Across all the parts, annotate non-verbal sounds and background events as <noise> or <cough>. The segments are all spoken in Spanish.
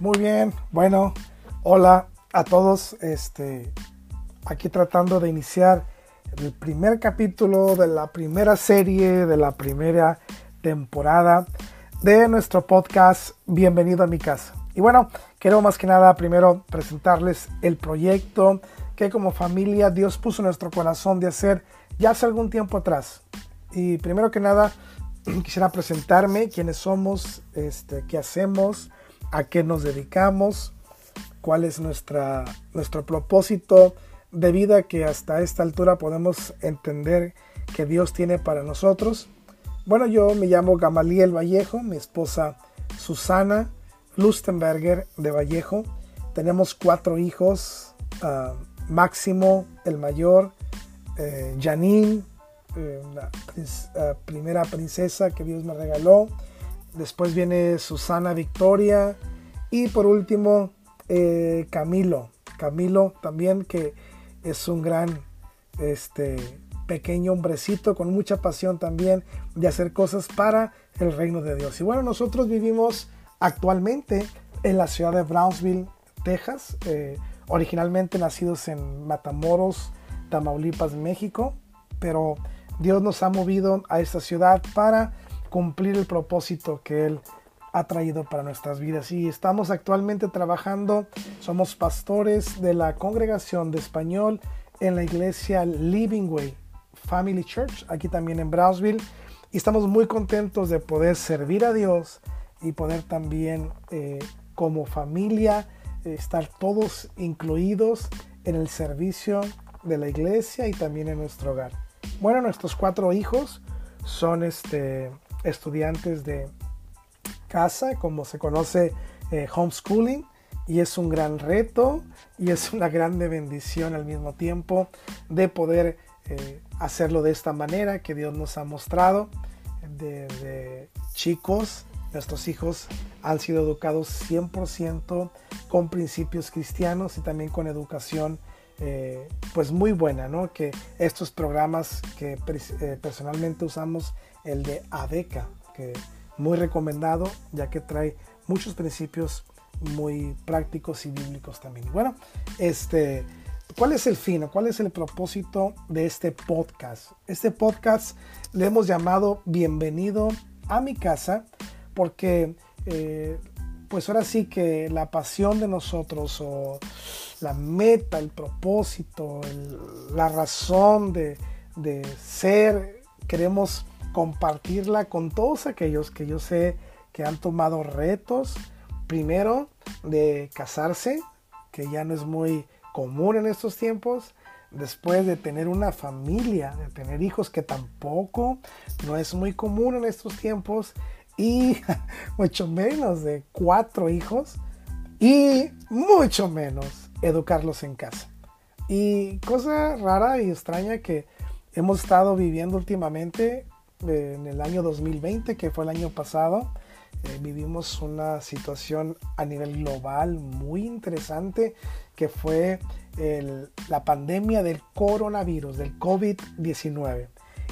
Muy bien, bueno, hola a todos. Este, aquí tratando de iniciar el primer capítulo de la primera serie de la primera temporada de nuestro podcast Bienvenido a mi casa. Y bueno, quiero más que nada primero presentarles el proyecto que como familia Dios puso en nuestro corazón de hacer ya hace algún tiempo atrás. Y primero que nada, <clears throat> quisiera presentarme, quiénes somos, este, qué hacemos, a qué nos dedicamos, cuál es nuestra, nuestro propósito de vida que hasta esta altura podemos entender que Dios tiene para nosotros. Bueno, yo me llamo Gamaliel Vallejo, mi esposa Susana Lustenberger de Vallejo. Tenemos cuatro hijos, uh, Máximo, el mayor, eh, Janine, eh, la uh, primera princesa que Dios me regaló. Después viene Susana Victoria. Y por último, eh, Camilo. Camilo también que es un gran este, pequeño hombrecito con mucha pasión también de hacer cosas para el reino de Dios. Y bueno, nosotros vivimos actualmente en la ciudad de Brownsville, Texas, eh, originalmente nacidos en Matamoros, Tamaulipas, México, pero Dios nos ha movido a esta ciudad para cumplir el propósito que Él ha traído para nuestras vidas. Y estamos actualmente trabajando, somos pastores de la congregación de español en la iglesia Living Way Family Church, aquí también en Brownsville. Y estamos muy contentos de poder servir a Dios y poder también eh, como familia eh, estar todos incluidos en el servicio de la iglesia y también en nuestro hogar. Bueno, nuestros cuatro hijos son este, estudiantes de casa, como se conoce eh, homeschooling, y es un gran reto y es una grande bendición al mismo tiempo de poder eh, hacerlo de esta manera que Dios nos ha mostrado. De, chicos, nuestros hijos han sido educados 100% con principios cristianos y también con educación eh, pues muy buena, ¿no? Que estos programas que eh, personalmente usamos, el de ADECA, que muy recomendado ya que trae muchos principios muy prácticos y bíblicos también. Bueno, este, ¿cuál es el fin o cuál es el propósito de este podcast? Este podcast le hemos llamado Bienvenido a mi casa porque eh, pues ahora sí que la pasión de nosotros o la meta, el propósito, la razón de, de ser, queremos compartirla con todos aquellos que yo sé que han tomado retos, primero de casarse, que ya no es muy común en estos tiempos, después de tener una familia, de tener hijos, que tampoco no es muy común en estos tiempos, y <laughs> mucho menos de cuatro hijos, y mucho menos educarlos en casa. Y cosa rara y extraña que hemos estado viviendo últimamente en el año 2020, que fue el año pasado, eh, vivimos una situación a nivel global muy interesante, que fue la pandemia del coronavirus, del COVID-19.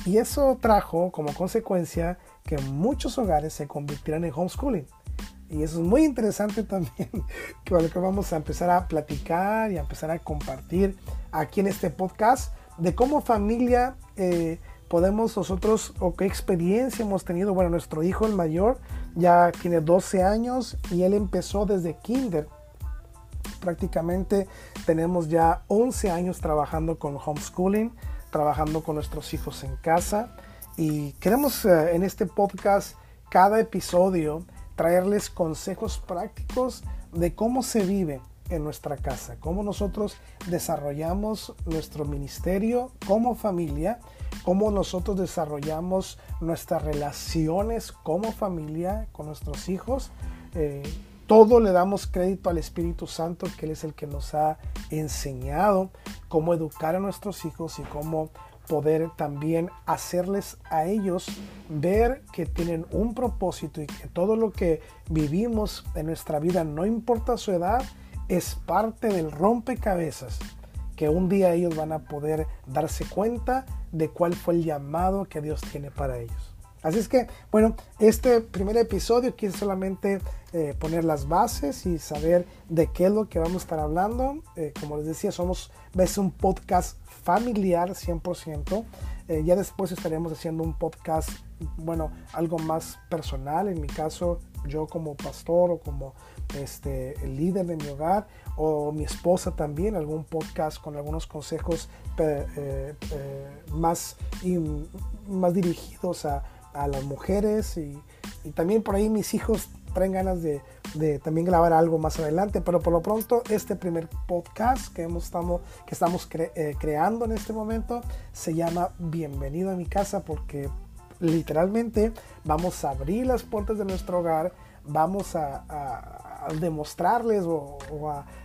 Y eso trajo como consecuencia que muchos hogares se convirtieran en homeschooling. Y eso es muy interesante también, <laughs> que lo que vamos a empezar a platicar y a empezar a compartir aquí en este podcast de cómo familia eh, podemos nosotros o qué experiencia hemos tenido. Bueno, nuestro hijo el mayor ya tiene 12 años y él empezó desde kinder. Prácticamente tenemos ya 11 años trabajando con homeschooling, trabajando con nuestros hijos en casa y queremos eh, en este podcast cada episodio traerles consejos prácticos de cómo se vive en nuestra casa, cómo nosotros desarrollamos nuestro ministerio como familia, cómo nosotros desarrollamos nuestras relaciones como familia con nuestros hijos. Eh, todo le damos crédito al Espíritu Santo, que Él es el que nos ha enseñado cómo educar a nuestros hijos y cómo poder también hacerles a ellos ver que tienen un propósito y que todo lo que vivimos en nuestra vida, no importa su edad, es parte del rompecabezas que un día ellos van a poder darse cuenta de cuál fue el llamado que Dios tiene para ellos. Así es que, bueno, este primer episodio quiero solamente eh, poner las bases y saber de qué es lo que vamos a estar hablando. Eh, como les decía, somos ves un podcast familiar 100%. Eh, ya después estaremos haciendo un podcast, bueno, algo más personal. En mi caso, yo como pastor o como este, el líder de mi hogar o mi esposa también, algún podcast con algunos consejos más, más dirigidos a a las mujeres y, también por ahí mis hijos traen ganas de, también grabar algo más adelante, pero por lo pronto este primer podcast que, hemos, estamos, que estamos eh, creando en este momento se llama Bienvenido a mi casa porque literalmente vamos a abrir las puertas de nuestro hogar, vamos a, demostrarles o,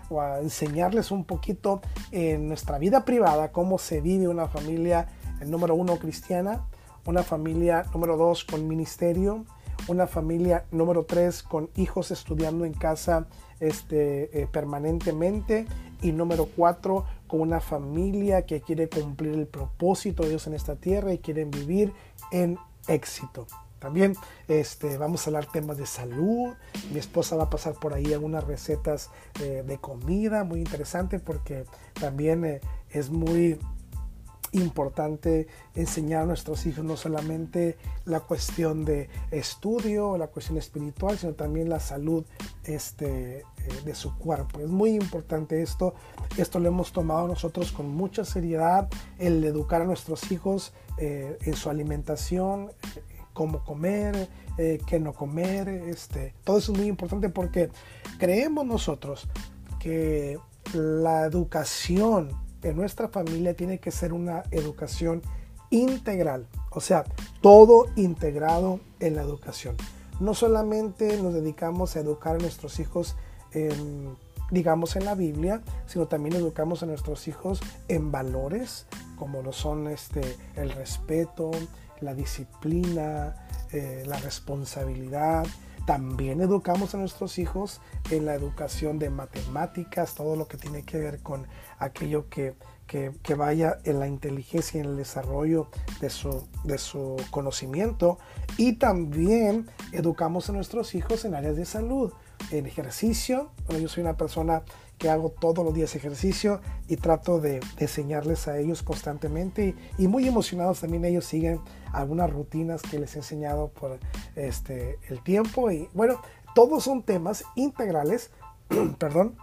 o a enseñarles un poquito en nuestra vida privada cómo se vive una familia, número uno, cristiana, una familia número dos con ministerio, una familia número tres con hijos estudiando en casa este, eh, permanentemente y número cuatro con una familia que quiere cumplir el propósito de Dios en esta tierra y quieren vivir en éxito. También este, vamos a hablar temas de salud. Mi esposa va a pasar por ahí algunas recetas eh, de comida muy interesante porque también eh, es muy importante enseñar a nuestros hijos no solamente la cuestión de estudio, la cuestión espiritual, sino también la salud este, eh, de su cuerpo. Es muy importante esto. Esto lo hemos tomado nosotros con mucha seriedad, el educar a nuestros hijos eh, en su alimentación, cómo comer, eh, qué no comer. Este, todo eso es muy importante porque creemos nosotros que la educación en nuestra familia tiene que ser una educación integral, o sea, todo integrado en la educación. No solamente nos dedicamos a educar a nuestros hijos digamos, en la Biblia, sino también educamos a nuestros hijos en valores, como lo son este, el respeto, la disciplina, eh, la responsabilidad, también educamos a nuestros hijos en la educación de matemáticas, todo lo que tiene que ver con aquello que, vaya en la inteligencia y en el desarrollo de su, de su conocimiento. Y también educamos a nuestros hijos en áreas de salud, en ejercicio. yo soy una persona que hago todos los días ejercicio y trato de, enseñarles a ellos constantemente y, muy emocionados también ellos siguen algunas rutinas que les he enseñado por este, el tiempo y bueno, todos son temas integrales, <clears throat> perdón,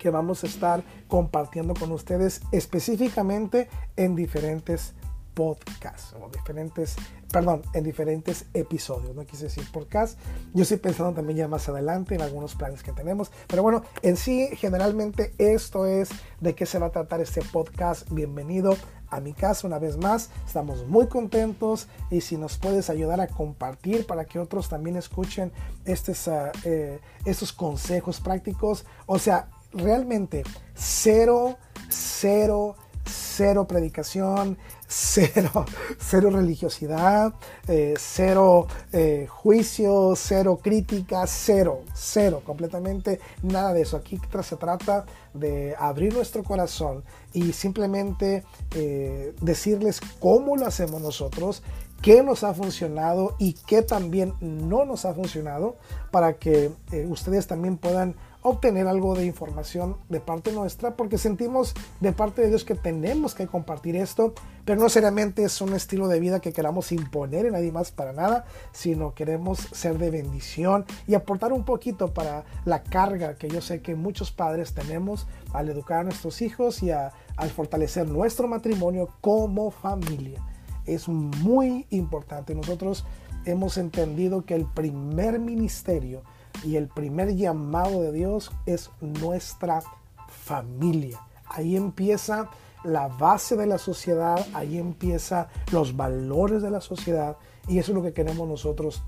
que vamos a estar compartiendo con ustedes específicamente en diferentes podcasts o diferentes perdón, en diferentes episodios, no quise decir podcast. Yo estoy pensando también ya más adelante en algunos planes que tenemos, pero bueno, en sí, generalmente esto es de qué se va a tratar este podcast. Bienvenido a mi casa una vez más. Estamos muy contentos y si nos puedes ayudar a compartir para que otros también escuchen estos, eh, estos consejos prácticos, o sea, realmente cero, cero, cero predicación, <laughs> cero, cero religiosidad, eh, cero eh, juicio, cero crítica, cero, cero, completamente nada de eso. Aquí se trata de abrir nuestro corazón y simplemente eh, decirles cómo lo hacemos nosotros, qué nos ha funcionado y qué también no nos ha funcionado para que ustedes también puedan obtener algo de información de parte nuestra, porque sentimos de parte de Dios que tenemos que compartir esto, pero no seriamente es un estilo de vida que queramos imponer en nadie más para nada, sino queremos ser de bendición y aportar un poquito para la carga que yo sé que muchos padres tenemos al educar a nuestros hijos y al fortalecer nuestro matrimonio como familia. Es muy importante. Nosotros hemos entendido que el primer ministerio y el primer llamado de Dios es nuestra familia. Ahí empieza la base de la sociedad, ahí empieza los valores de la sociedad y eso es lo que queremos nosotros,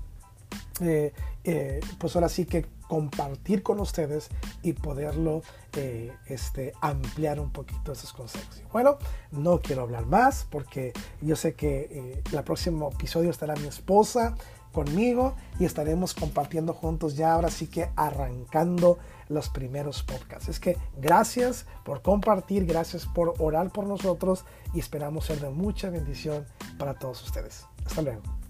eh, eh, pues ahora sí que compartir con ustedes y poderlo eh, este, ampliar un poquito esos consejos. bueno, no quiero hablar más porque yo sé que el próximo episodio estará mi esposa conmigo y estaremos compartiendo juntos ya ahora sí que arrancando los primeros podcasts. Es que gracias por compartir, gracias por orar por nosotros y esperamos ser de mucha bendición para todos ustedes. Hasta luego.